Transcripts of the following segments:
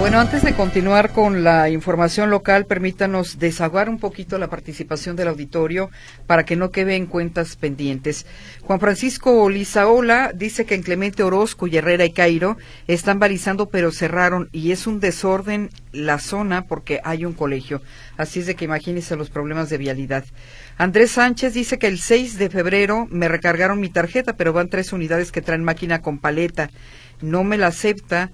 Bueno, antes de continuar con la información local, permítanos desaguar un poquito la participación del auditorio para que no queden cuentas pendientes. Juan Francisco Lizaola dice que en Clemente Orozco y Herrera y Cairo están balizando pero cerraron y es un desorden la zona porque hay un colegio. Así es de que imagínense los problemas de vialidad. Andrés Sánchez dice que el 6 de febrero me recargaron mi tarjeta, pero van tres unidades que traen máquina con paleta. No me la acepta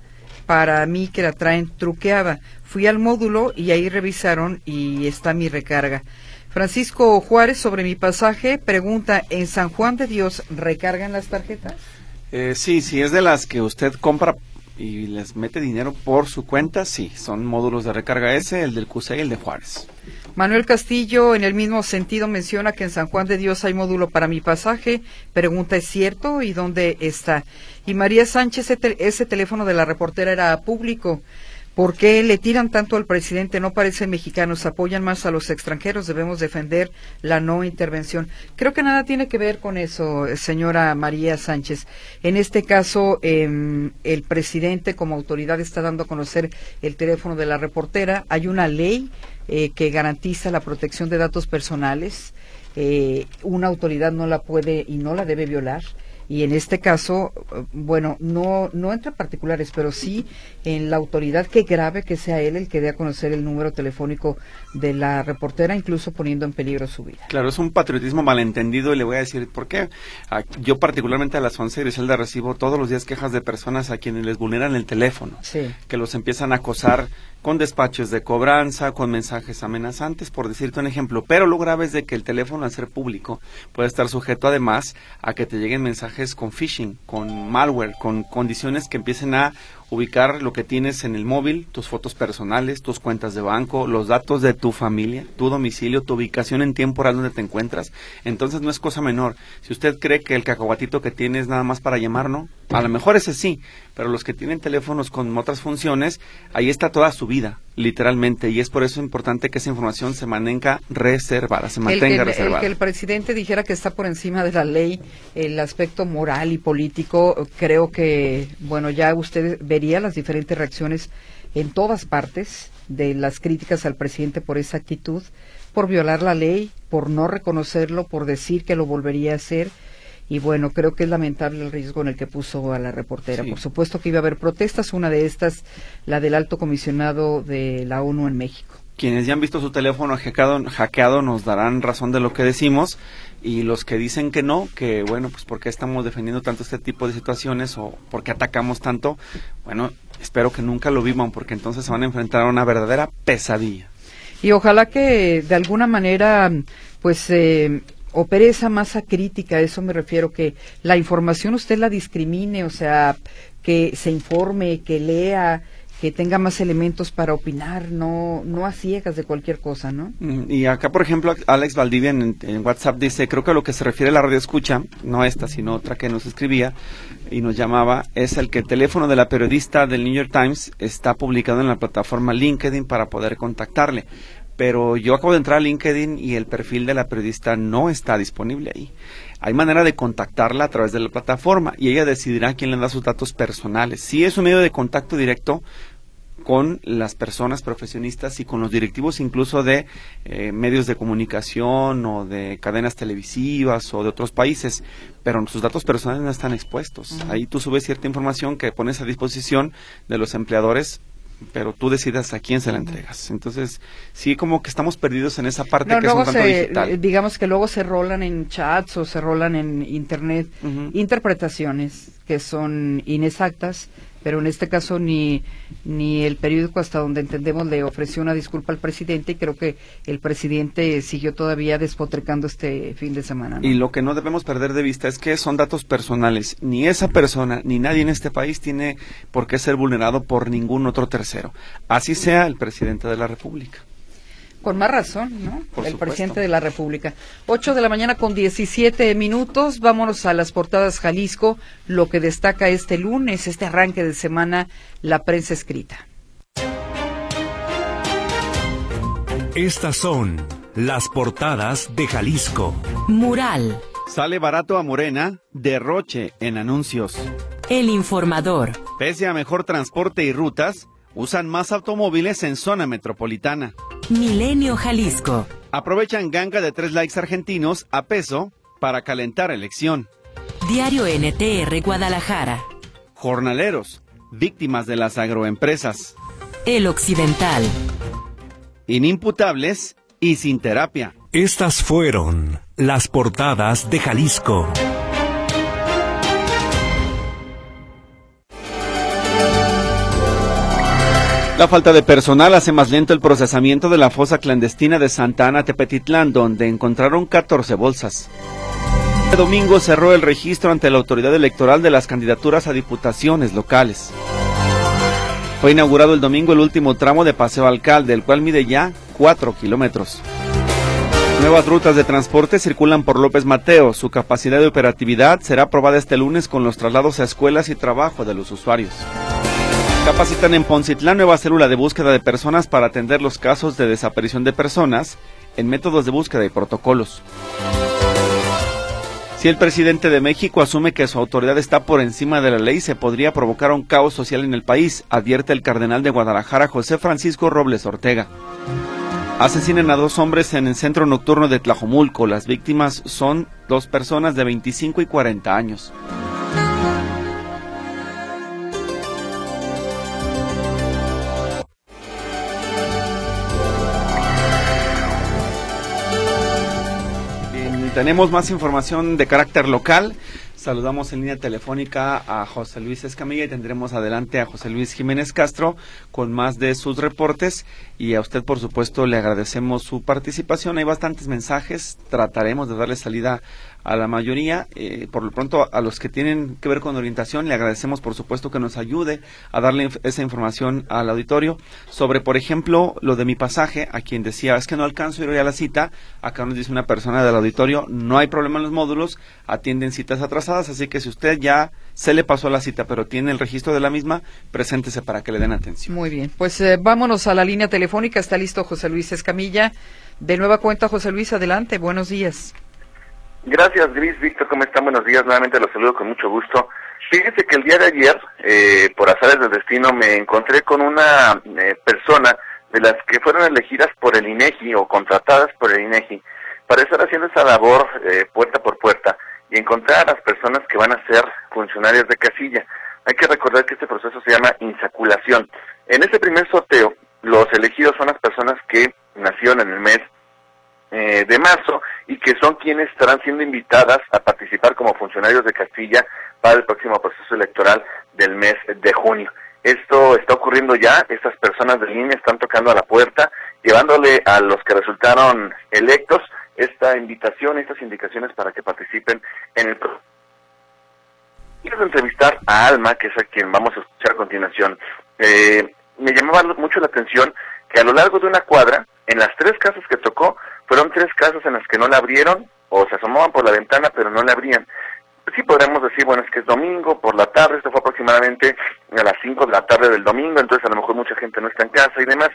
para mí que la traen truqueada. Fui al módulo y ahí revisaron y está mi recarga. Francisco Juárez sobre mi pasaje pregunta, ¿en San Juan de Dios recargan las tarjetas? Eh, sí, sí, es de las que usted compra y les mete dinero por su cuenta, sí, son módulos de recarga ese, el del CUSE y el de Juárez. Manuel Castillo, en el mismo sentido, menciona que en San Juan de Dios hay módulo para mi pasaje. Pregunta, ¿es cierto? ¿Y dónde está? Y María Sánchez, ese, teléfono de la reportera era público. ¿Por qué le tiran tanto al presidente? No parecen mexicanos, apoyan más a los extranjeros, debemos defender la no intervención. Creo que nada tiene que ver con eso, señora María Sánchez. En este caso, em, el presidente como autoridad está dando a conocer el teléfono de la reportera. Hay una ley eh, que garantiza la protección de datos personales. Eh, una autoridad no la puede y no la debe violar y en este caso, bueno, no, no entre particulares, pero sí en la autoridad que grave que sea él el que dé a conocer el número telefónico de la reportera, incluso poniendo en peligro su vida. Claro, es un patriotismo malentendido y le voy a decir por qué. Ah, yo particularmente a las 11, Griselda, recibo todos los días quejas de personas a quienes les vulneran el teléfono, que los empiezan a acosar con despachos de cobranza, con mensajes amenazantes, por decirte un ejemplo. Pero lo grave es de que el teléfono, al ser público, puede estar sujeto además a que te lleguen mensajes con phishing, con malware, con condiciones que empiecen a ubicar lo que tienes en el móvil, tus fotos personales, tus cuentas de banco, los datos de tu familia, tu domicilio, tu ubicación en tiempo real donde te encuentras. Entonces no es cosa menor. Si usted cree que el cacahuatito que tiene es nada más para llamar, no. A lo mejor ese sí, pero los que tienen teléfonos con otras funciones, ahí está toda su vida, literalmente, y es por eso importante que esa información se mantenga reservada, se mantenga reservada. El que el presidente dijera que está por encima de la ley, el aspecto moral y político, creo que, bueno, ya usted vería las diferentes reacciones en todas partes de las críticas al presidente por esa actitud, por violar la ley, por no reconocerlo, por decir que lo volvería a hacer y bueno, creo que es lamentable el riesgo en el que puso a la reportera. Por supuesto que iba a haber protestas, una de estas, la del alto comisionado de la ONU en México. Quienes ya han visto su teléfono hackeado, hackeado nos darán razón de lo que decimos y los que dicen que no, que bueno, pues porque estamos defendiendo tanto este tipo de situaciones o porque atacamos tanto, bueno, espero que nunca lo vivan porque entonces se van a enfrentar a una verdadera pesadilla. Y ojalá que de alguna manera pues eh, o pereza masa crítica, a eso me refiero, que la información usted la discrimine, o sea, que se informe, que lea, que tenga más elementos para opinar, no, no a ciegas de cualquier cosa, ¿no? Mm, y acá, por ejemplo, Alex Valdivia en, WhatsApp dice, creo que a lo que se refiere a la radio escucha, no esta, sino otra que nos escribía y nos llamaba, es el que el teléfono de la periodista del New York Times está publicado en la plataforma LinkedIn para poder contactarle pero yo acabo de entrar a LinkedIn y el perfil de la periodista no está disponible ahí. Hay manera de contactarla a través de la plataforma y ella decidirá quién le da sus datos personales. Si es un medio de contacto directo con las personas profesionistas y con los directivos incluso de eh, medios de comunicación o de cadenas televisivas o de otros países, pero sus datos personales no están expuestos. Ahí tú subes cierta información que pones a disposición de los empleadores pero tú decidas a quién se la entregas. Entonces, sí, como que estamos perdidos en esa parte que es un tanto digital. Digamos que luego se rolan en chats o se rolan en internet interpretaciones que son inexactas pero en este caso ni, ni el periódico hasta donde entendemos le ofreció una disculpa al presidente y creo que el presidente siguió todavía despotrecando este fin de semana. Y lo que no debemos perder de vista es que son datos personales. Ni esa persona ni nadie en este país tiene por qué ser vulnerado por ningún otro tercero. Así sea el presidente de la República. Con más razón, ¿no? el presidente de la República. Ocho de la mañana con diecisiete minutos. Vámonos a las portadas Jalisco. Lo que destaca este lunes, este arranque de semana, la prensa escrita. Estas son las portadas de Jalisco. Mural. Sale barato a Morena, derroche en anuncios. El informador. Pese a mejor transporte y rutas, Usan más automóviles en zona metropolitana. Milenio Jalisco. Aprovechan ganga de tres likes argentinos a peso para calentar elección. Diario NTR Guadalajara. Jornaleros, víctimas de las agroempresas. El Occidental. Inimputables y sin terapia. Estas fueron las portadas de Jalisco. La falta de personal hace más lento el procesamiento de la fosa clandestina de Santa Ana Tepetitlán, donde encontraron 14 bolsas. Este domingo cerró el registro ante la autoridad electoral de las candidaturas a diputaciones locales. Fue inaugurado el domingo el último tramo de Paseo Alcalde, el cual mide ya 4 kilómetros. Nuevas rutas de transporte circulan por López Mateo. Su capacidad de operatividad será aprobada este lunes con los traslados a escuelas y trabajo de los usuarios. Capacitan en Poncitlán nueva célula de búsqueda de personas para atender los casos de desaparición de personas en métodos de búsqueda y protocolos. Si el presidente de México asume que su autoridad está por encima de la ley, se podría provocar un caos social en el país, advierte el cardenal de Guadalajara José Francisco Robles Ortega. Asesinan a dos hombres en el centro nocturno de Tlajomulco. Las víctimas son dos personas de 25 y 40 años. Tenemos más información de carácter local. Saludamos en línea telefónica a José Luis Escamilla y tendremos adelante a José Luis Jiménez Castro con más de sus reportes y a usted por supuesto le agradecemos su participación. Hay bastantes mensajes, trataremos de darle salida a la mayoría. Eh, por lo pronto, a los que tienen que ver con orientación, le agradecemos, por supuesto, que nos ayude a darle esa información al auditorio sobre, por ejemplo, lo de mi pasaje, a quien decía, es que no alcanzo a ir a la cita. Acá nos dice una persona del auditorio, no hay problema en los módulos, atienden citas atrasadas, así que si usted ya se le pasó la cita, pero tiene el registro de la misma, preséntese para que le den atención. Muy bien, pues eh, vámonos a la línea telefónica. Está listo José Luis Escamilla. De nueva cuenta, José Luis, adelante. Buenos días. Gracias, Gris. Víctor, ¿cómo están? Buenos días. Nuevamente los saludo con mucho gusto. Fíjese que el día de ayer, eh, por azares del destino, me encontré con una eh, persona de las que fueron elegidas por el INEGI o contratadas por el INEGI para estar haciendo esa labor eh, puerta por puerta y encontrar a las personas que van a ser funcionarias de casilla. Hay que recordar que este proceso se llama insaculación. En este primer sorteo, los elegidos son las personas que nacieron en el mes eh, de marzo y que son quienes estarán siendo invitadas a participar como funcionarios de Castilla para el próximo proceso electoral del mes de junio. Esto está ocurriendo ya, estas personas de línea están tocando a la puerta, llevándole a los que resultaron electos esta invitación, estas indicaciones para que participen en el proceso. Quiero entrevistar a Alma, que es a quien vamos a escuchar a continuación. Eh, me llamaba mucho la atención que a lo largo de una cuadra, en las tres casas que tocó, fueron tres casas en las que no la abrieron o se asomaban por la ventana pero no la abrían. Sí podremos decir, bueno, es que es domingo, por la tarde, esto fue aproximadamente a las 5 de la tarde del domingo, entonces a lo mejor mucha gente no está en casa y demás.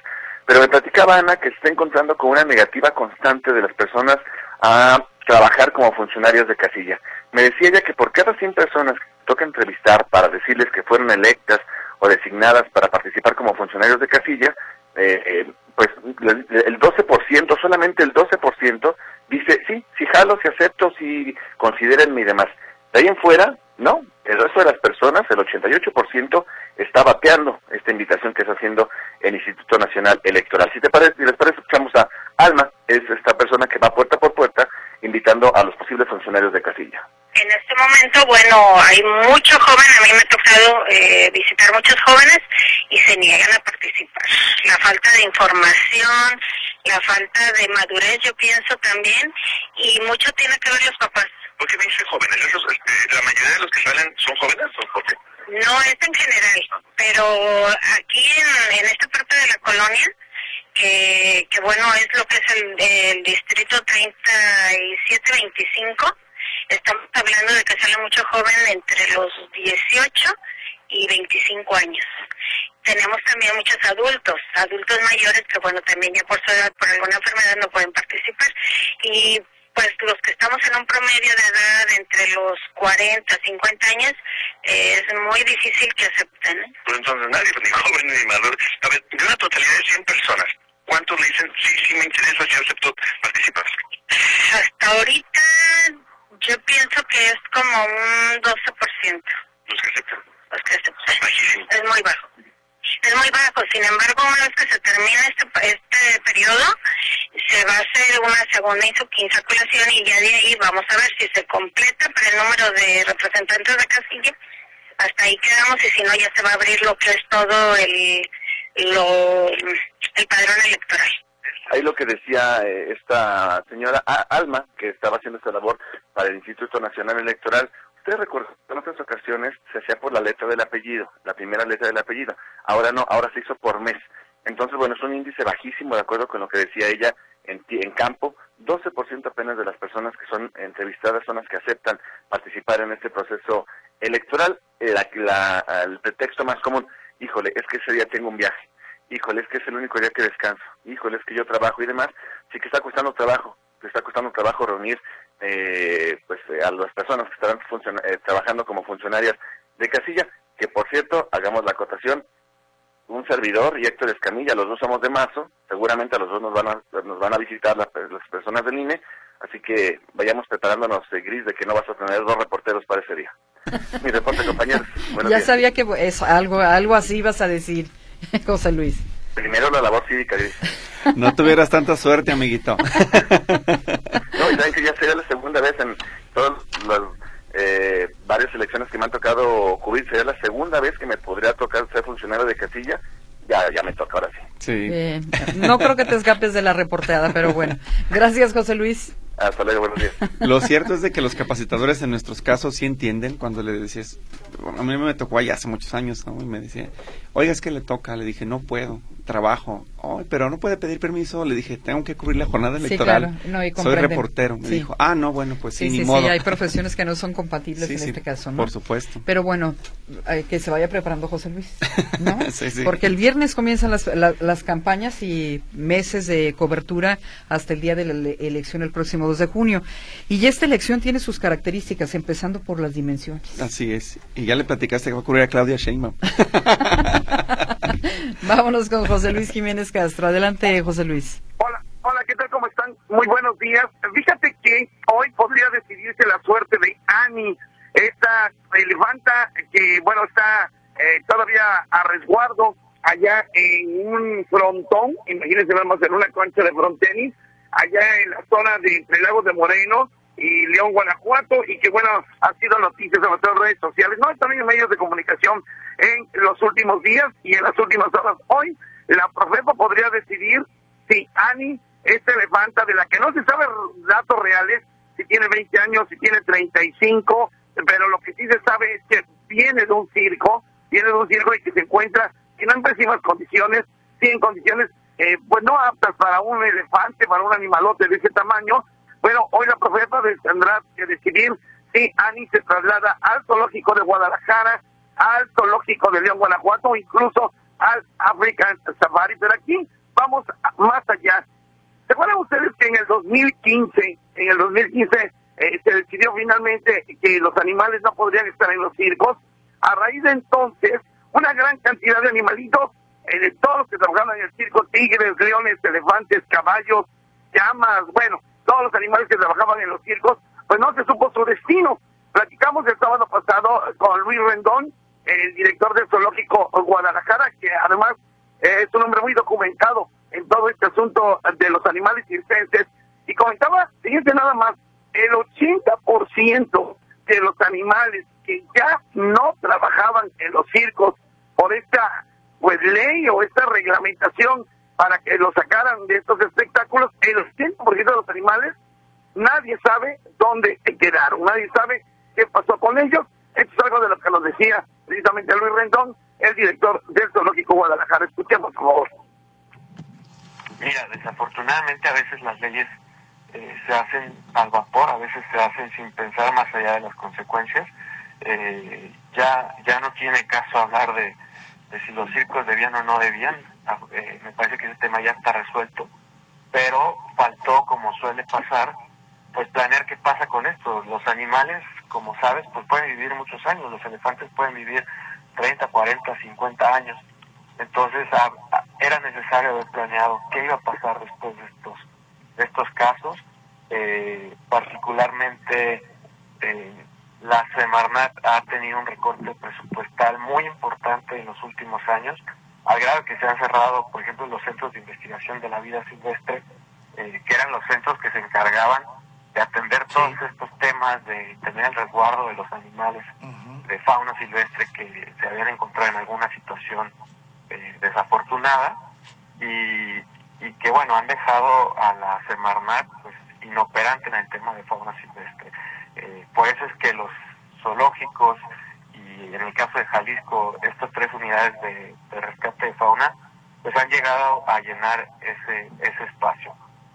Pero me platicaba Ana que se está encontrando con una negativa constante de las personas a trabajar como funcionarios de casilla. Me decía ella que por cada 100 personas que toca entrevistar para decirles que fueron electas o designadas para participar como funcionarios de casilla, eh, eh, pues el 12%, solamente el 12% dice, sí, sí jalo, sí acepto, sí consideren y demás. De ahí en fuera, no, el resto de las personas, el 88%, está bateando esta invitación que está haciendo el Instituto Nacional Electoral. Si te parece, si les parece, escuchamos a Alma, es esta persona que va puerta por puerta invitando a los posibles funcionarios de casilla. En este momento, bueno, hay mucho joven, a mí me ha tocado eh, visitar muchos jóvenes y se niegan a participar. La falta de información, la falta de madurez, yo pienso también, y mucho tiene que ver los papás. ¿Por qué me dicen jóvenes? Este, ¿La mayoría de los que salen son jóvenes o por qué? No, es en general, pero aquí en, en esta parte de la colonia, que, que bueno, es lo que es el, el distrito 3725, estamos hablando de que sale mucho joven entre los 18 y 25 años. Tenemos también muchos adultos, adultos mayores que bueno, también ya por su edad, por alguna enfermedad no pueden participar. Y pues los que estamos en un promedio de edad entre los 40, 50 años, es muy difícil que acepten. ¿eh? Pues entonces nadie, ni joven ni maduro. A ver, de una totalidad de 100 personas, ¿cuántos le dicen, sí, sí me interesa, sí acepto participar? Hasta ahorita yo pienso que es como un 12%. Los que aceptan. Los que aceptan. Bajísimo. Es muy bajo. Es muy bajo. Sin embargo, una vez que se termine este, este periodo, se va a hacer una segunda insaculación y ya de ahí vamos a ver si se completa para el número de representantes de casilla. Hasta ahí quedamos y si no ya se va a abrir lo que es todo el, lo, el padrón electoral. Ahí lo que decía eh, esta señora Alma, que estaba haciendo esta labor para el Instituto Nacional Electoral, ustedes recuerdan, en otras ocasiones se hacía por la letra del apellido, la primera letra del apellido. Ahora no, ahora se hizo por mes. Entonces, bueno, es un índice bajísimo, de acuerdo con lo que decía ella en, en campo. 12% apenas de las personas que son entrevistadas son las que aceptan participar en este proceso electoral. El pretexto más común, híjole, es que ese día tengo un viaje híjole, es que es el único día que descanso, híjole, es que yo trabajo y demás, sí que está costando trabajo, que está costando trabajo reunir eh, pues eh, a las personas que estarán eh, trabajando como funcionarias de casilla, que por cierto, hagamos la acotación, un servidor y Héctor Escamilla, los dos somos de Mazo, seguramente a los dos nos van a, nos van a visitar las, las personas del INE, así que vayamos preparándonos, eh, Gris, de que no vas a tener dos reporteros para ese día. Mi reporte, compañeros. Ya días. sabía que es algo, algo así ibas a decir, José Luis. Primero la labor cívica. No tuvieras tanta suerte, amiguito. No, y saben que ya sería la segunda vez en todas las eh, varias elecciones que me han tocado cubrir, sería la segunda vez que me podría tocar ser funcionario de casilla. Ya, ya me toca ahora sí. Sí. Eh, no creo que te escapes de la reporteada, pero bueno. Gracias, José Luis. Hasta luego, buenos días. Lo cierto es de que los capacitadores en nuestros casos sí entienden cuando le decías, a mí me tocó allá hace muchos años, ¿no? Y me decía, oiga, es que le toca, le dije, no puedo, trabajo, "Ay, pero no puede pedir permiso, le dije, tengo que cubrir la jornada Sí, electoral, claro. No, y soy reportero, me Sí. dijo, ah, no, bueno, pues sí, Sí, ni sí, modo. sí, hay profesiones que no son compatibles Sí, en sí, este caso, ¿no? Por supuesto. Pero bueno, eh, que se vaya preparando José Luis, ¿no? Sí, sí. Porque el viernes comienzan las, la- las campañas y meses de cobertura hasta el día de la ele- elección el próximo 2 de junio. Y ya esta elección tiene sus características, empezando por las dimensiones. Así es. Y ya le platicaste que va a ocurrir a Claudia Sheinbaum. Vámonos con José Luis Jiménez Castro. Adelante, José Luis. Hola, hola, ¿qué tal? ¿Cómo están? Muy buenos días. Fíjate que hoy podría decidirse la suerte de Ani, esta elefanta que, bueno, está eh, todavía a resguardo allá en un frontón, imagínense, vamos en una cancha de frontenis, allá en la zona de entre Lagos de Moreno y León, Guanajuato, y que, bueno, ha sido noticia sobre todo en redes sociales, no, también en medios de comunicación en los últimos días y en las últimas horas. Hoy, la Profepa podría decidir si Ani, esta elefanta de la que no se sabe datos reales, si tiene 20 años, si tiene 35, pero lo que sí se sabe es que viene de un circo, viene de un circo y que se encuentra que no en pésimas condiciones, sí en condiciones eh, pues no aptas para un elefante, para un animalote de ese tamaño. Bueno, hoy la profeta tendrá que decidir si Ani se traslada al zoológico de Guadalajara, al zoológico de León, Guanajuato, incluso al African Safari. Pero aquí vamos más allá. ¿Se acuerdan ustedes que en el 2015, en el 2015, eh, se decidió finalmente que los animales no podrían estar en los circos? A raíz de entonces, una gran cantidad de animalitos, eh, todos los que trabajaban en el circo, tigres, leones, elefantes, caballos, llamas, bueno, todos los animales que trabajaban en los circos, pues no se supo su destino. Platicamos el sábado pasado con Luis Rendón, el director del zoológico Guadalajara, que además eh, es un hombre muy documentado en todo este asunto de los animales circenses, y comentaba, fíjense nada más, el 80% de los animales que ya no trabajaban en los circos por esta pues ley o esta reglamentación para que los sacaran de estos espectáculos, el 80% de los animales nadie sabe dónde quedaron, nadie sabe qué pasó con ellos. Esto es algo de lo que nos decía precisamente Luis Rendón, el director del Zoológico Guadalajara. Escuchemos, por favor. Mira, desafortunadamente a veces las leyes eh, se hacen al vapor, a veces se hacen sin pensar más allá de las consecuencias. Eh, ya, ya no tiene caso hablar de, de si los circos debían o no debían. Ah, eh, me parece que ese tema ya está resuelto, pero faltó, como suele pasar, pues planear qué pasa con esto. Los animales como sabes, pues pueden vivir muchos años. Los elefantes pueden vivir 30, 40, 50 años. Entonces era necesario haber planeado qué iba a pasar después de estos, estos casos. Eh, particularmente eh, la Semarnat ha tenido un recorte presupuestal muy importante en los últimos años, al grado que se han cerrado, por ejemplo, los centros de investigación de la vida silvestre, eh, que eran los centros que se encargaban de atender todos estos temas, de tener el resguardo de los animales de fauna silvestre que se habían encontrado en alguna situación eh, desafortunada y, y, que, bueno, han dejado a la Semarnat pues, inoperante en el tema de fauna silvestre. Eh, por eso es que los zoológicos y en el caso de Jalisco, estas tres unidades de, rescate de fauna, pues han llegado a llenar ese, ese espacio.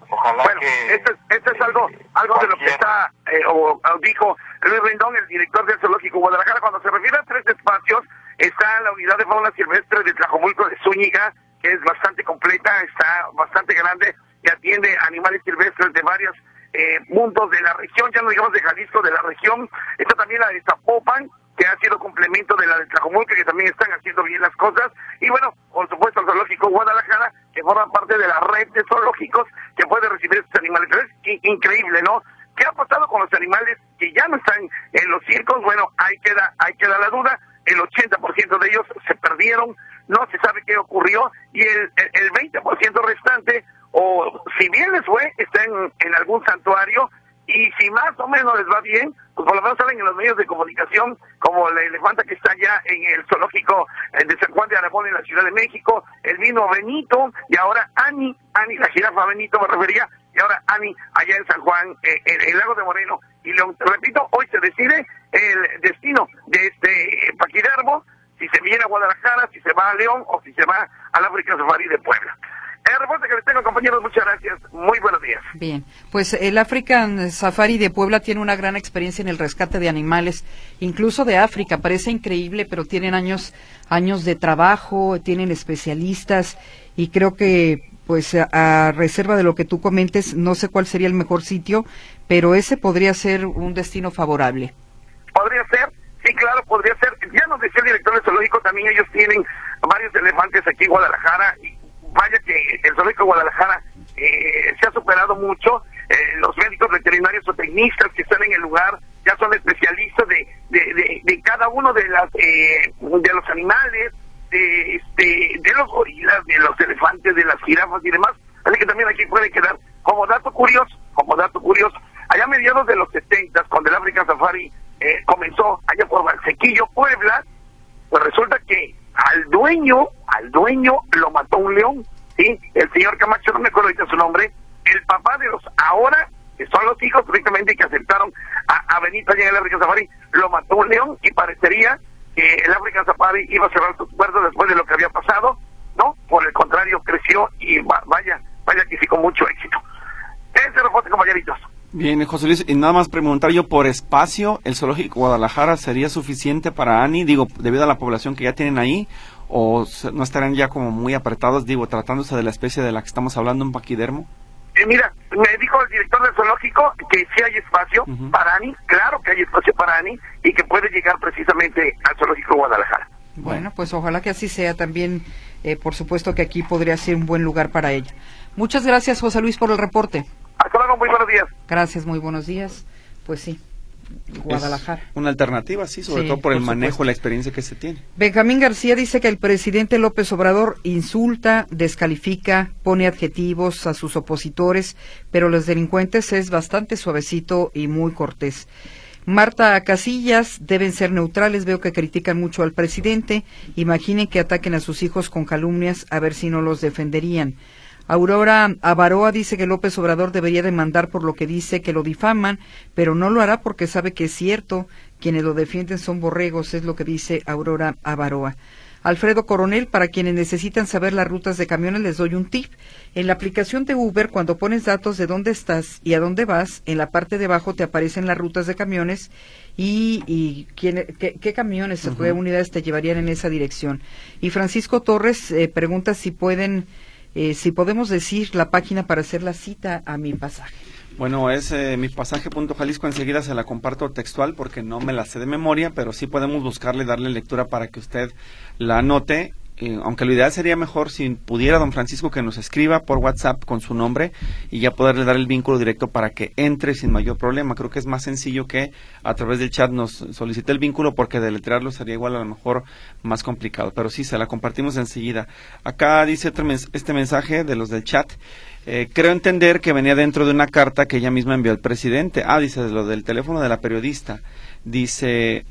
Ojalá que... Esto es, esto es algo, eh, algo de lo que está, eh, o, dijo Luis Rendón, el director del Zoológico Guadalajara, cuando se refiere a tres espacios, está la unidad de fauna silvestre de Tlajomulco de Zúñiga, que es bastante completa, está bastante grande y atiende animales silvestres de varios eh, puntos de la región, ya no digamos de Jalisco, de la región. Está también la de Zapopan, que ha sido complemento de la de Tlajomulco, que también están haciendo bien las cosas. Y bueno, por supuesto, el Zoológico Guadalajara, que forma parte de la red de zoológicos que puede recibir estos animales. es increíble, ¿no? ¿Qué ha pasado con los animales que ya no están en los circos? Bueno, ahí queda, ahí queda la duda. El 80% de ellos se perdieron, no se sabe qué ocurrió, y el, el 20% restante o si bien les fue, están en, algún santuario y si más o menos les va bien, pues por lo menos salen en los medios de comunicación, como la elefanta que está allá en el zoológico eh, de San Juan de Aragón en la Ciudad de México, el vino Benito y ahora Ani, Ani la jirafa Benito me refería, y ahora Ani allá en San Juan, eh, en el lago de Moreno. Y lo repito, hoy se decide el destino de este Paquidermo, si se viene a Guadalajara, si se va a León o si se va al África Safari de Puebla. El reporte que les tengo, compañeros, muchas gracias. Muy buenos días. Bien, pues el African Safari de Puebla tiene una gran experiencia en el rescate de animales, incluso de África. Parece increíble, pero tienen años, años de trabajo, tienen especialistas y creo que, pues, a, reserva de lo que tú comentes, no sé cuál sería el mejor sitio, pero ese podría ser un destino favorable. Podría ser, sí, claro, podría ser. Ya nos decía el director de zoológico, también ellos tienen varios elefantes aquí en Guadalajara y vaya que el zoológico Guadalajara eh, se ha superado mucho. Eh, los médicos veterinarios o tecnistas que están en el lugar ya son especialistas de, de, cada uno de las eh, de los animales, de, este, de los gorilas, de los elefantes, de las jirafas y demás. Así que también aquí puede quedar como dato curioso, como dato curioso. Allá a mediados de los 70, cuando el African Safari comenzó allá por Valsequillo, Puebla, pues resulta que al dueño, al dueño lo mató un león, ¿sí? El señor Camacho, no me acuerdo ahorita su nombre, el papá de los ahora, que son los hijos directamente que aceptaron a, Benito allá en el África Safari, lo mató un león y parecería que el África Safari iba a cerrar sus puertas después de lo que había pasado, ¿no? Por el contrario, creció y vaya, vaya que sí con mucho éxito. Ese reporte, compañeritos. Bien, José Luis, y nada más preguntar yo por espacio, ¿el zoológico Guadalajara sería suficiente para Ani, digo, debido a la población que ya tienen ahí, o no estarán ya como muy apretados, digo, tratándose de la especie de la que estamos hablando, un paquidermo? Eh, mira, me dijo el director del zoológico que sí hay espacio para Ani, claro que hay espacio para Ani, y que puede llegar precisamente al zoológico Guadalajara. Bueno, pues ojalá que así sea también, eh, por supuesto que aquí podría ser un buen lugar para ella. Muchas gracias, José Luis, por el reporte. Hasta luego, muy buenos días. Gracias, muy buenos días. Pues sí, Guadalajara. una alternativa, sí, sobre todo por, el manejo, la experiencia que se tiene. Benjamín García dice que el presidente López Obrador insulta, descalifica, pone adjetivos a sus opositores, pero los delincuentes es bastante suavecito y muy cortés. Marta Casillas deben ser neutrales, veo que critican mucho al presidente. Imaginen que ataquen a sus hijos con calumnias, a ver si no los defenderían. Aurora Avaroa dice que López Obrador debería demandar por lo que dice que lo difaman, pero no lo hará porque sabe que es cierto. Quienes lo defienden son borregos, es lo que dice Aurora Avaroa. Alfredo Coronel, para quienes necesitan saber las rutas de camiones, les doy un tip. En la aplicación de Uber, cuando pones datos de dónde estás y a dónde vas, en la parte de abajo te aparecen las rutas de camiones y, y qué, camiones, uh qué unidades te llevarían en esa dirección. Y Francisco Torres eh, pregunta si pueden eh, si podemos decir la página para hacer la cita a mi pasaje. Bueno, es eh, mi pasaje punto Jalisco, enseguida se la comparto textual porque no me la sé de memoria, pero sí podemos buscarle, darle lectura para que usted la anote eh, aunque lo ideal sería mejor si pudiera don Francisco que nos escriba por WhatsApp con su nombre y ya poderle dar el vínculo directo para que entre sin mayor problema. Creo que es más sencillo que a través del chat nos solicite el vínculo porque deletrearlo sería igual a lo mejor más complicado. Pero sí, se la compartimos enseguida. Acá dice este mensaje de los del chat. Eh, creo entender que venía dentro de una carta que ella misma envió al presidente. Ah, dice lo del teléfono de la periodista. Dice,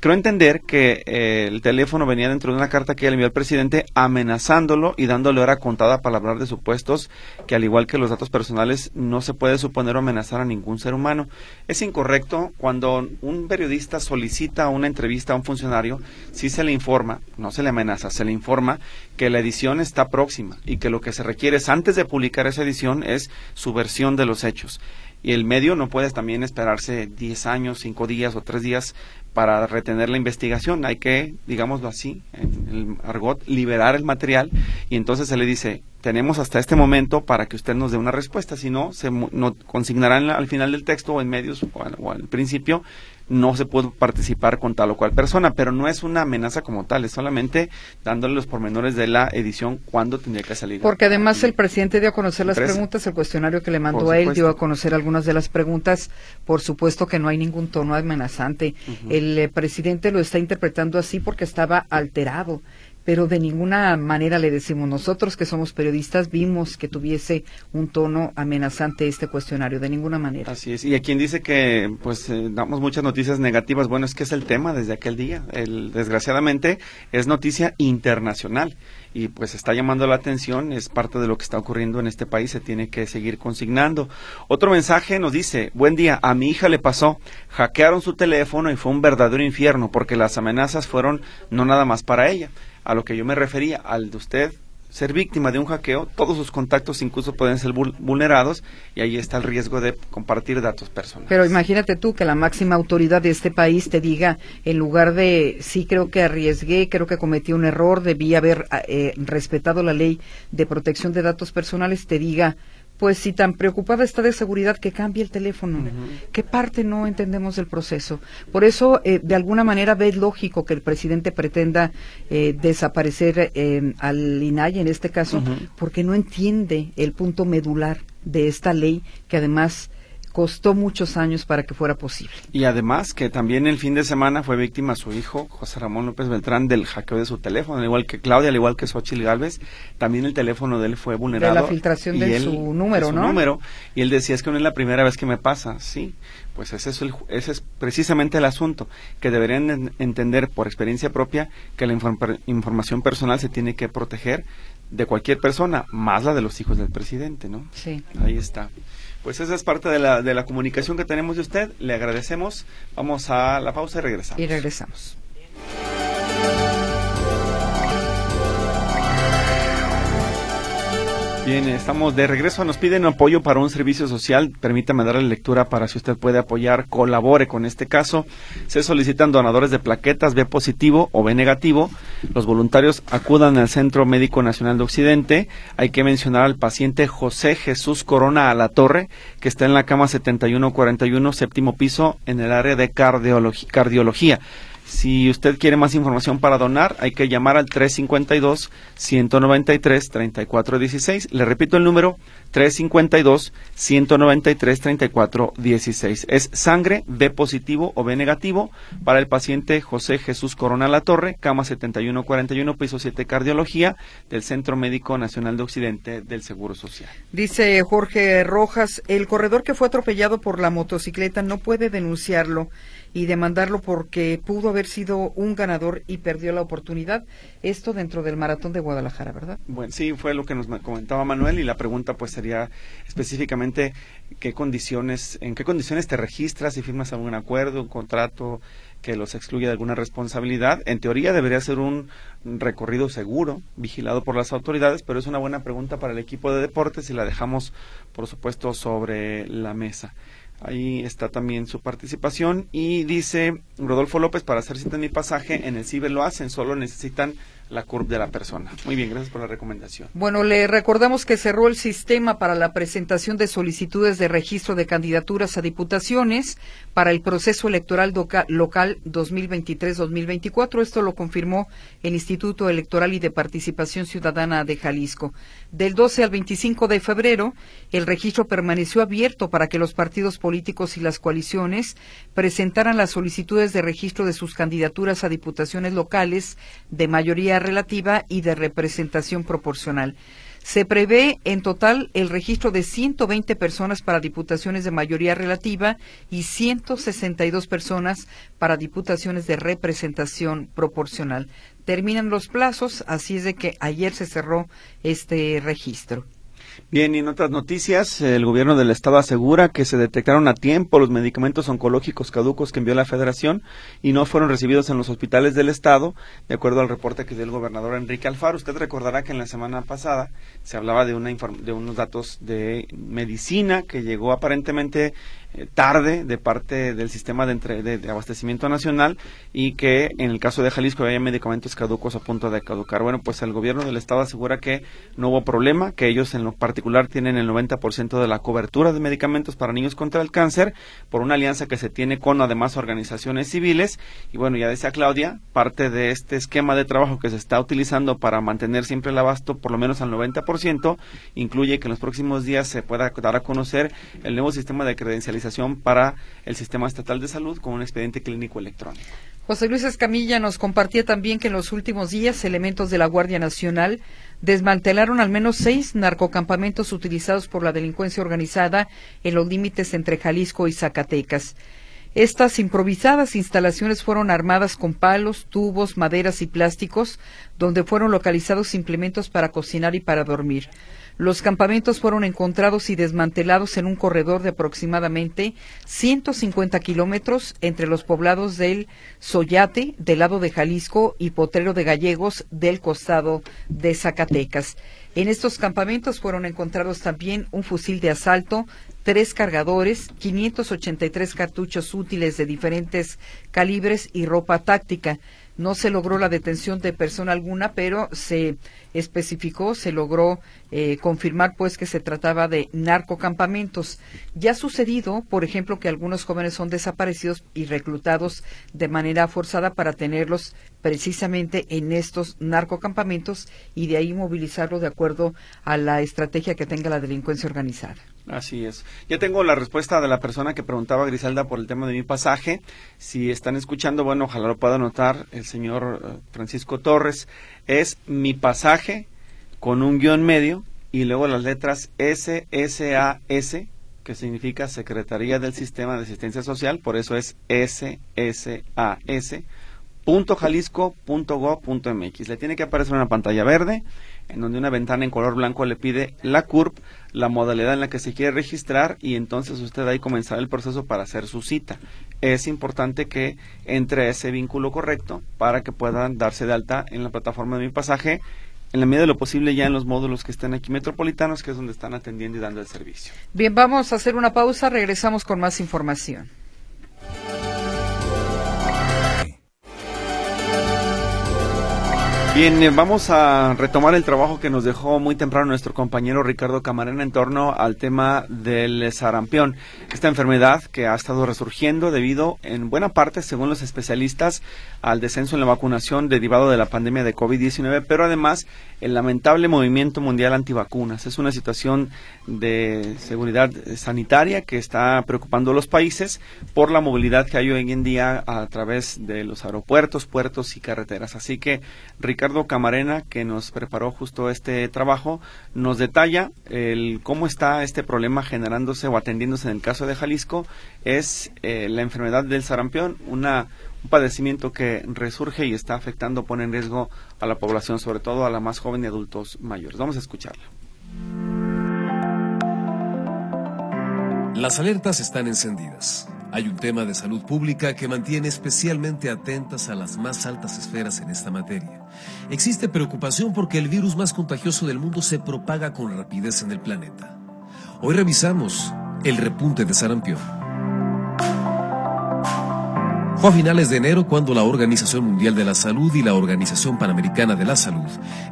creo entender que eh, el teléfono venía dentro de una carta que le envió al presidente amenazándolo y dándole hora contada para hablar de supuestos que al igual que los datos personales no se puede suponer o amenazar a ningún ser humano. Es incorrecto cuando un periodista solicita una entrevista a un funcionario, si se le informa, no se le amenaza, se le informa que la edición está próxima y que lo que se requiere es antes de publicar esa edición es su versión de los hechos y el medio no puede también esperarse 10 años, 5 días o 3 días para retener la investigación. Hay que, digámoslo así, en el argot, liberar el material y entonces se le dice, tenemos hasta este momento para que usted nos dé una respuesta, si no, se no, consignarán al final del texto o en medios o al principio no se puede participar con tal o cual persona, pero no es una amenaza como tal, es solamente dándole los pormenores de la edición cuando tendría que salir. Porque además el presidente dio a conocer las preguntas, el cuestionario que le mandó a él dio a conocer algunas de las preguntas, por supuesto que no hay ningún tono amenazante. El eh, presidente lo está interpretando así porque estaba alterado pero de ninguna manera le decimos nosotros que somos periodistas vimos que tuviese un tono amenazante este cuestionario de ninguna manera. Así es. Y a quien dice que pues eh, damos muchas noticias negativas, bueno, es que es el tema desde aquel día. El, desgraciadamente es noticia internacional y pues está llamando la atención, es parte de lo que está ocurriendo en este país, se tiene que seguir consignando. Otro mensaje nos dice, buen día, a mi hija le pasó, hackearon su teléfono y fue un verdadero infierno porque las amenazas fueron no nada más para ella a lo que yo me refería, al de usted ser víctima de un hackeo, todos sus contactos incluso pueden ser vulnerados y ahí está el riesgo de compartir datos personales. Pero imagínate tú que la máxima autoridad de este país te diga, en lugar de, sí creo que arriesgué, creo que cometí un error, debí haber eh, respetado la ley de protección de datos personales, te diga, pues si tan preocupada está de seguridad que cambie el teléfono. ¿Qué parte no entendemos del proceso? Por eso, eh, de alguna manera, ve lógico que el presidente pretenda eh, desaparecer eh, al INAI en este caso, porque no entiende el punto medular de esta ley que además costó muchos años para que fuera posible. Y además que también el fin de semana fue víctima su hijo, José Ramón López Beltrán, del hackeo de su teléfono, al igual que Claudia, al igual que Xochitl Galvez, también el teléfono de él fue vulnerado. De la filtración de su número, de su número, y él decía, es que no es la primera vez que me pasa, sí, pues ese es, ese es precisamente el asunto, que deberían entender por experiencia propia que la información personal se tiene que proteger de cualquier persona, más la de los hijos del presidente, ¿no? Sí. Ahí está. Pues esa es parte de la, de la comunicación que tenemos de usted. Le agradecemos. Vamos a la pausa y regresamos. Y regresamos. Bien, estamos de regreso. Nos piden apoyo para un servicio social. Permítame darle lectura para si usted puede apoyar, colabore con este caso. Se solicitan donadores de plaquetas B positivo o B negativo. Los voluntarios acudan al Centro Médico Nacional de Occidente. Hay que mencionar al paciente José Jesús Corona a la Torre, que está en la cama 7141, séptimo piso, en el área de cardiología. Si usted quiere más información para donar, hay que llamar al 352-193-3416. Le repito el número, 352-193-3416. Es sangre B positivo o B negativo para el paciente José Jesús Corona La Torre, cama 7141, piso 7, cardiología del Centro Médico Nacional de Occidente del Seguro Social. Dice Jorge Rojas, el corredor que fue atropellado por la motocicleta no puede denunciarlo y demandarlo porque pudo haber sido un ganador y perdió la oportunidad. Esto dentro del maratón de Guadalajara, ¿verdad? Bueno, sí, fue lo que nos comentaba Manuel y la pregunta pues sería específicamente qué condiciones, en qué condiciones te registras y firmas algún acuerdo, un contrato que los excluye de alguna responsabilidad. En teoría debería ser un recorrido seguro, vigilado por las autoridades, pero es una buena pregunta para el equipo de deportes y la dejamos, por supuesto, sobre la mesa. Ahí está también su participación. Y dice Rodolfo López, para hacer cita en mi pasaje, en el CIBE lo hacen, solo necesitan la CURP de la persona. Muy bien, gracias por la recomendación. Bueno, le recordamos que cerró el sistema para la presentación de solicitudes de registro de candidaturas a diputaciones para el proceso electoral local 2023-2024. Esto lo confirmó el Instituto Electoral y de Participación Ciudadana de Jalisco. Del 12 al 25 de febrero, el registro permaneció abierto para que los partidos políticos y las coaliciones presentaran las solicitudes de registro de sus candidaturas a diputaciones locales de mayoría relativa y de representación proporcional. Se prevé en total el registro de 120 personas para diputaciones de mayoría relativa y 162 personas para diputaciones de representación proporcional. Terminan los plazos, así es de que ayer se cerró este registro. Bien, y en otras noticias, el gobierno del estado asegura que se detectaron a tiempo los medicamentos oncológicos caducos que envió la federación y no fueron recibidos en los hospitales del estado, de acuerdo al reporte que dio el gobernador Enrique Alfaro. Usted recordará que en la semana pasada se hablaba de, una de unos datos de medicina que llegó aparentemente tarde de parte del sistema de, de, abastecimiento nacional y que en el caso de Jalisco había medicamentos caducos a punto de caducar. Bueno, pues el gobierno del estado asegura que no hubo problema, que ellos en lo particular tienen el 90% de la cobertura de medicamentos para niños contra el cáncer por una alianza que se tiene con además organizaciones civiles y bueno, ya decía Claudia, parte de este esquema de trabajo que se está utilizando para mantener siempre el abasto por lo menos al 90% incluye que en los próximos días se pueda dar a conocer el nuevo sistema de credencialización para el Sistema Estatal de Salud con un expediente clínico electrónico. José Luis Escamilla nos compartía también que en los últimos días elementos de la Guardia Nacional desmantelaron al menos seis narcocampamentos utilizados por la delincuencia organizada en los límites entre Jalisco y Zacatecas. Estas improvisadas instalaciones fueron armadas con palos, tubos, maderas y plásticos, donde fueron localizados implementos para cocinar y para dormir. Los campamentos fueron encontrados y desmantelados en un corredor de aproximadamente 150 kilómetros entre los poblados del Soyate, del lado de Jalisco, y Potrero de Gallegos, del costado de Zacatecas. En estos campamentos fueron encontrados también un fusil de asalto, tres cargadores, 583 cartuchos útiles de diferentes calibres y ropa táctica. No se logró la detención de persona alguna, pero se especificó, se logró eh, confirmar pues que se trataba de narcocampamentos. Ya ha sucedido, por ejemplo, que algunos jóvenes son desaparecidos y reclutados de manera forzada para tenerlos precisamente en estos narcocampamentos y de ahí movilizarlo de acuerdo a la estrategia que tenga la delincuencia organizada. Así es. Ya tengo la respuesta de la persona que preguntaba Griselda por el tema de mi pasaje. Si están escuchando, bueno, ojalá lo pueda notar el señor eh, Francisco Torres. Es mi pasaje con un guion medio y luego las letras SSAS, que significa Secretaría del Sistema de Asistencia Social, por eso es SSAS. Punto .jalisco.gov.mx. Le tiene que aparecer una pantalla verde en donde una ventana en color blanco le pide la CURP, la modalidad en la que se quiere registrar y entonces usted ahí comenzará el proceso para hacer su cita. Es importante que entre ese vínculo correcto para que puedan darse de alta en la plataforma de mi pasaje en la medida de lo posible ya en los módulos que están aquí metropolitanos, que es donde están atendiendo y dando el servicio. Bien, vamos a hacer una pausa, regresamos con más información. Bien, eh, vamos a retomar el trabajo que nos dejó muy temprano nuestro compañero Ricardo Camarena en torno al tema del sarampión. Esta enfermedad que ha estado resurgiendo debido, en buena parte, según los especialistas, al descenso en la vacunación derivado de la pandemia de COVID-19, pero además el lamentable movimiento mundial antivacunas. Es una situación de seguridad sanitaria que está preocupando a los países por la movilidad que hay hoy en día a través de los aeropuertos, puertos y carreteras. Así que Ricardo Camarena, que nos preparó justo este trabajo, nos detalla el cómo está este problema generándose o atendiéndose en el caso de Jalisco. Es eh, la enfermedad del sarampión, una un padecimiento que resurge y está afectando, pone en riesgo a la población, sobre todo a la más joven y adultos mayores. Vamos a escucharla. Las alertas están encendidas. Hay un tema de salud pública que mantiene especialmente atentas a las más altas esferas en esta materia. Existe preocupación porque el virus más contagioso del mundo se propaga con rapidez en el planeta. Hoy revisamos el repunte de sarampión. Fue a finales de enero cuando la Organización Mundial de la Salud y la Organización Panamericana de la Salud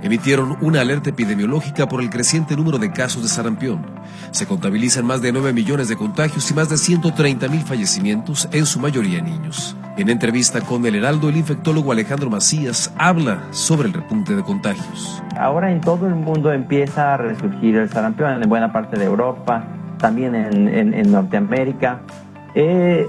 emitieron una alerta epidemiológica por el creciente número de casos de sarampión. Se contabilizan más de 9 millones de contagios y más de 130 mil fallecimientos, en su mayoría niños. En entrevista con El Heraldo, el infectólogo Alejandro Macías habla sobre el repunte de contagios. Ahora en todo el mundo empieza a resurgir el sarampión, en buena parte de Europa, también en, Norteamérica. Eh,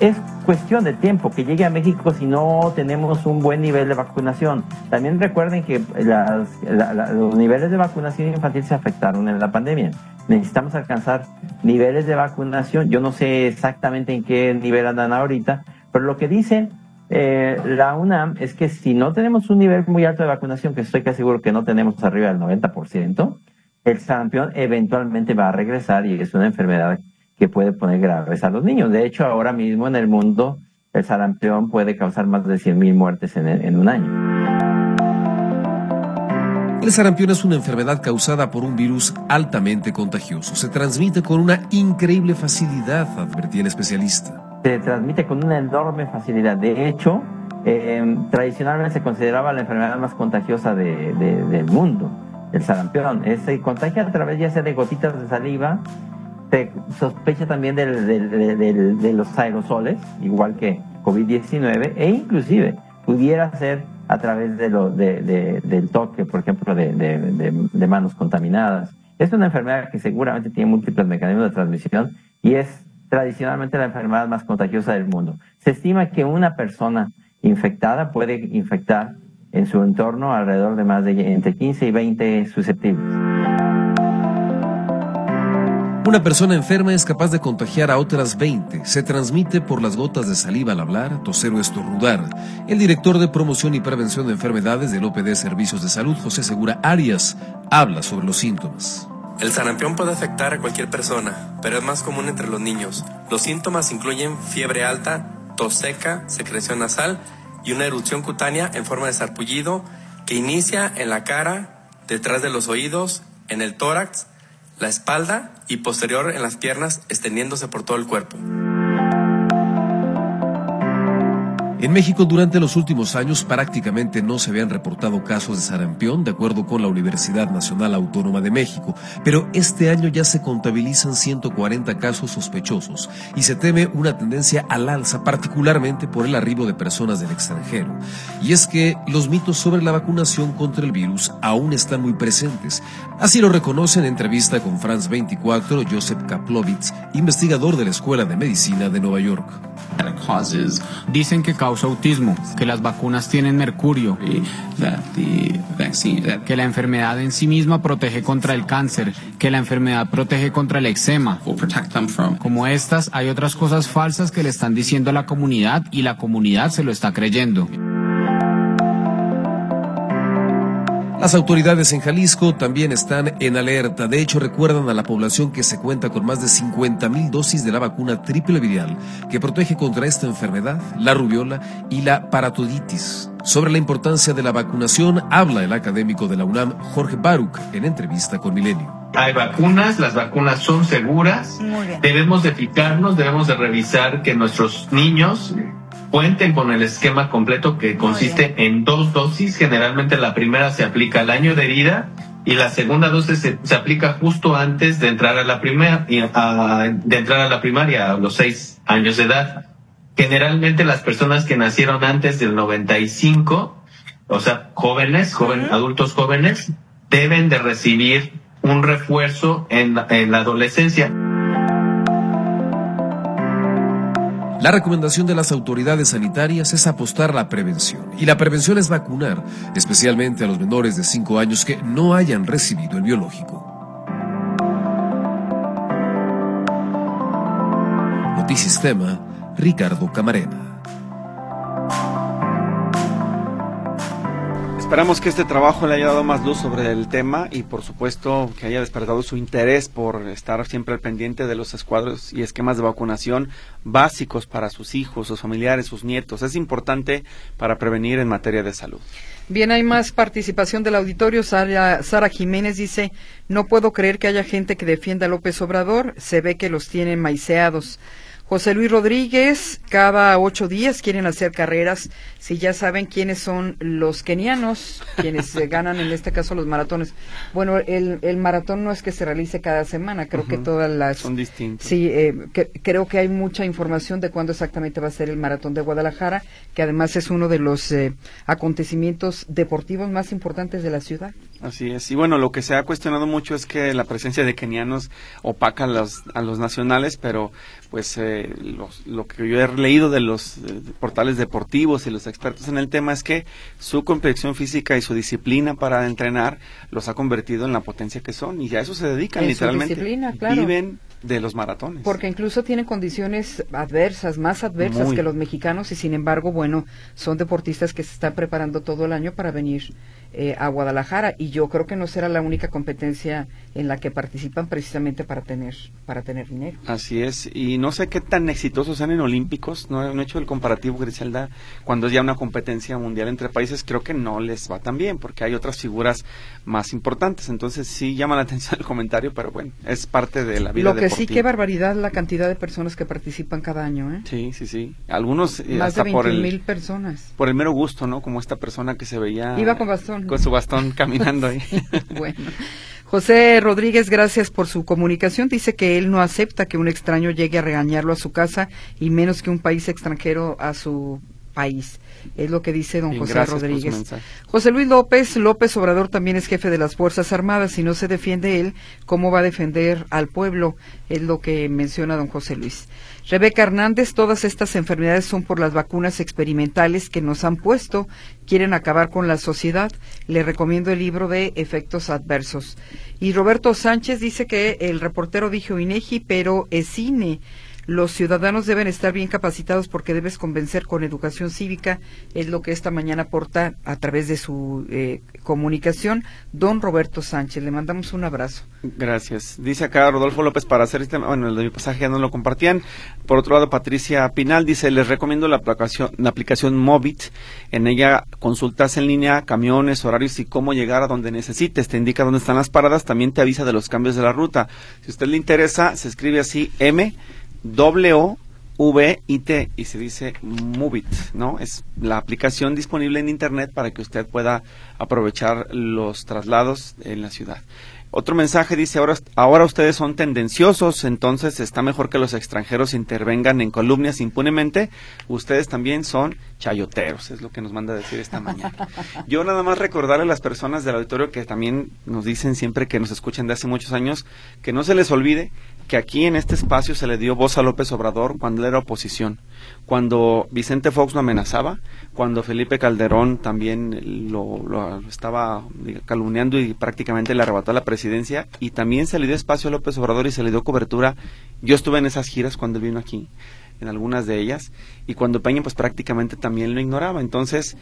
es cuestión de tiempo que llegue a México si no tenemos un buen nivel de vacunación. También recuerden que los niveles de vacunación infantil se afectaron en la pandemia. Necesitamos alcanzar niveles de vacunación. Yo no sé exactamente en qué nivel andan ahorita, pero lo que dice eh, la UNAM es que si no tenemos un nivel muy alto de vacunación, que estoy casi seguro que no tenemos arriba del 90%, el sarampión eventualmente va a regresar y es una enfermedad que puede poner graves a los niños. De hecho, ahora mismo en el mundo el sarampión puede causar más de 100.000 muertes en, en un año. El sarampión es una enfermedad causada por un virus altamente contagioso. Se transmite con una increíble facilidad, advertía el especialista. Se transmite con una enorme facilidad. De hecho, eh, tradicionalmente se consideraba la enfermedad más contagiosa del mundo, el sarampión. Se contagia a través ya sea de gotitas de saliva, se sospecha también de los aerosoles, igual que COVID-19, e inclusive pudiera ser a través de lo, del toque, por ejemplo, de, manos contaminadas. Es una enfermedad que seguramente tiene múltiples mecanismos de transmisión y es tradicionalmente la enfermedad más contagiosa del mundo. Se estima que una persona infectada puede infectar en su entorno alrededor de más de entre 15 y 20 susceptibles. Una persona enferma es capaz de contagiar a otras 20. Se transmite por las gotas de saliva al hablar, toser o estornudar. El director de promoción y prevención de enfermedades del OPD Servicios de Salud, José Segura Arias, habla sobre los síntomas. El sarampión puede afectar a cualquier persona, pero es más común entre los niños. Los síntomas incluyen fiebre alta, tos seca, secreción nasal y una erupción cutánea en forma de sarpullido que inicia en la cara, detrás de los oídos, en el tórax, la espalda y posterior en las piernas extendiéndose por todo el cuerpo. En México durante los últimos años prácticamente no se habían reportado casos de sarampión, de acuerdo con la Universidad Nacional Autónoma de México, pero este año ya se contabilizan 140 casos sospechosos y se teme una tendencia al alza, particularmente por el arribo de personas del extranjero. Y es que los mitos sobre la vacunación contra el virus aún están muy presentes. Así lo reconoce en entrevista con France 24 Joseph Kaplowitz, investigador de la Escuela de Medicina de Nueva York. Dicen que causa autismo, que las vacunas tienen mercurio, que la enfermedad en sí misma protege contra el cáncer, que la enfermedad protege contra el eczema. Como estas, hay otras cosas falsas que le están diciendo a la comunidad y la comunidad se lo está creyendo. Las autoridades en Jalisco también están en alerta. De hecho, recuerdan a la población que se cuenta con más de 50 mil dosis de la vacuna triple viral que protege contra esta enfermedad, la rubiola y la paratoditis. Sobre la importancia de la vacunación habla el académico de la UNAM, Jorge Baruch, en entrevista con Milenio. Hay vacunas, las vacunas son seguras. Debemos de fijarnos, debemos de revisar que nuestros niños cuenten con el esquema completo que consiste en dos dosis. Generalmente la primera se aplica al año de herida y la segunda dosis se, aplica justo antes de entrar a la primera, de entrar a la primaria a los seis años de edad. Generalmente las personas que nacieron antes del 95, o sea, jóvenes, adultos jóvenes, deben de recibir un refuerzo en, en la adolescencia. La recomendación de las autoridades sanitarias es apostar a la prevención. Y la prevención es vacunar, especialmente a los menores de 5 años que no hayan recibido el biológico. Notisistema, Ricardo Camarena. Esperamos que este trabajo le haya dado más luz sobre el tema y por supuesto que haya despertado su interés por estar siempre al pendiente de los escuadros y esquemas de vacunación básicos para sus hijos, sus familiares, sus nietos. Es importante para prevenir en materia de salud. Bien, hay más participación del auditorio. Sara, Sara, Jiménez dice, no puedo creer que haya gente que defienda a López Obrador. Se ve que los tienen maiceados. José Luis Rodríguez, cada ocho días quieren hacer carreras. Si ya saben quiénes son los kenianos, quienes se ganan en este caso los maratones. Bueno, el, el maratón no es que se realice cada semana, creo que todas las... Son distintos. Sí, eh, que- creo que hay mucha información de cuándo exactamente va a ser el maratón de Guadalajara, que además es uno de los eh, acontecimientos deportivos más importantes de la ciudad. Así es. Y bueno, lo que se ha cuestionado mucho es que la presencia de kenianos opaca a los, a los nacionales, pero pues eh, los- lo que yo he leído de los eh, portales deportivos y los expertos en el tema es que su complexión física y su disciplina para entrenar los ha convertido en la potencia que son y a eso se dedican En su literalmente. disciplina, claro. Viven de los maratones. Porque incluso tienen condiciones adversas, más adversas Muy. que los mexicanos y sin embargo, bueno, son deportistas que se están preparando todo el año para venir eh, a Guadalajara y yo creo que no será la única competencia en la que participan precisamente para tener para tener dinero. Así es, y no sé qué tan exitosos sean en Olímpicos, no, no he hecho el comparativo, Griselda, cuando es ya una competencia mundial entre países, creo que no les va tan bien, porque hay otras figuras más importantes, entonces sí llama la atención el comentario, pero bueno, es parte de la vida Lo que sí, qué barbaridad la cantidad de personas que participan cada año, ¿eh? Sí, sí, sí, algunos eh, Más de hasta por 21 el, mil personas. por el mero gusto, ¿no? Como esta persona que se veía... Iba con bastón. Con su bastón caminando ahí. bueno. José Rodríguez, gracias por su comunicación. Dice que él no acepta que un extraño llegue a regañarlo a su casa y menos que un país extranjero a su país. Es lo que dice don Bien, José Rodríguez. José Luis López, López Obrador también es jefe de las Fuerzas Armadas. Si no se defiende él, ¿cómo va a defender al pueblo? Es lo que menciona don José Luis. Rebeca Hernández, todas estas enfermedades son por las vacunas experimentales que nos han puesto. Quieren acabar con la sociedad. Le recomiendo el libro de Efectos Adversos. Y Roberto Sánchez dice que el reportero dijo INEGI, pero es cine. Los ciudadanos deben estar bien capacitados porque debes convencer con educación cívica, es lo que esta mañana aporta a través de su eh, comunicación don Roberto Sánchez. Le mandamos un abrazo. Gracias. Dice acá Rodolfo López para hacer este, bueno, el de mi pasaje ya no lo compartían. Por otro lado, Patricia Pinal dice, les recomiendo la aplicación, la aplicación Movit. En ella consultas en línea camiones, horarios y cómo llegar a donde necesites. Te indica dónde están las paradas, también te avisa de los cambios de la ruta. Si a usted le interesa, se escribe así M W V I T y se dice Movit, ¿no? Es la aplicación disponible en internet para que usted pueda aprovechar los traslados en la ciudad. Otro mensaje dice, ahora, ahora ustedes son tendenciosos, entonces está mejor que los extranjeros intervengan en columnas impunemente. Ustedes también son chayoteros, es lo que nos manda a decir esta mañana. Yo nada más recordarle a las personas del auditorio que también nos dicen siempre que nos escuchan de hace muchos años, que no se les olvide que aquí en este espacio se le dio voz a López Obrador cuando él era oposición, cuando Vicente Fox lo amenazaba, cuando Felipe Calderón también lo, lo estaba calumniando y prácticamente le arrebató la presidencia, y también se le dio espacio a López Obrador y se le dio cobertura. Yo estuve en esas giras cuando él vino aquí, en algunas de ellas, y cuando Peña pues prácticamente también lo ignoraba. Entonces,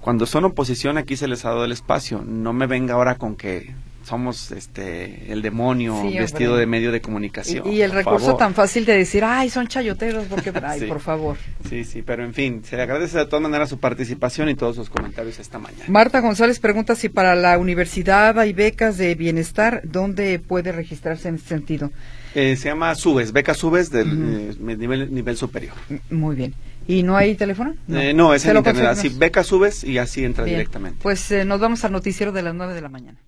cuando son oposición aquí se les ha dado el espacio. No me venga ahora con que somos este el demonio Sí, vestido de medio de comunicación. Y, y el recurso favor. tan fácil de decir, ay, son chayoteros, porque, ay, Sí. por favor. Sí, sí, pero en fin, se le agradece de todas maneras su participación y todos sus comentarios esta mañana. Marta González pregunta si para la universidad hay becas de bienestar, ¿dónde puede registrarse en ese sentido? Eh, se llama Subes, beca Subes del eh, nivel, nivel superior. Muy bien. ¿Y no hay teléfono? Eh, No, es en internet, así beca Subes y así entra Bien. directamente. Pues eh, nos vamos al noticiero de las nueve de la mañana.